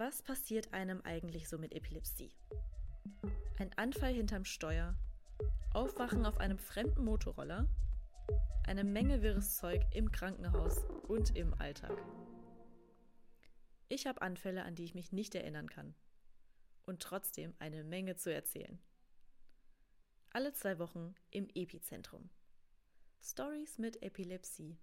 Was passiert einem eigentlich so mit Epilepsie? Ein Anfall hinterm Steuer, Aufwachen auf einem fremden Motorroller, eine Menge wirres Zeug im Krankenhaus und im Alltag. Ich habe Anfälle, an die ich mich nicht erinnern kann. Und trotzdem eine Menge zu erzählen. Alle zwei Wochen im Epizentrum. Stories mit Epilepsie.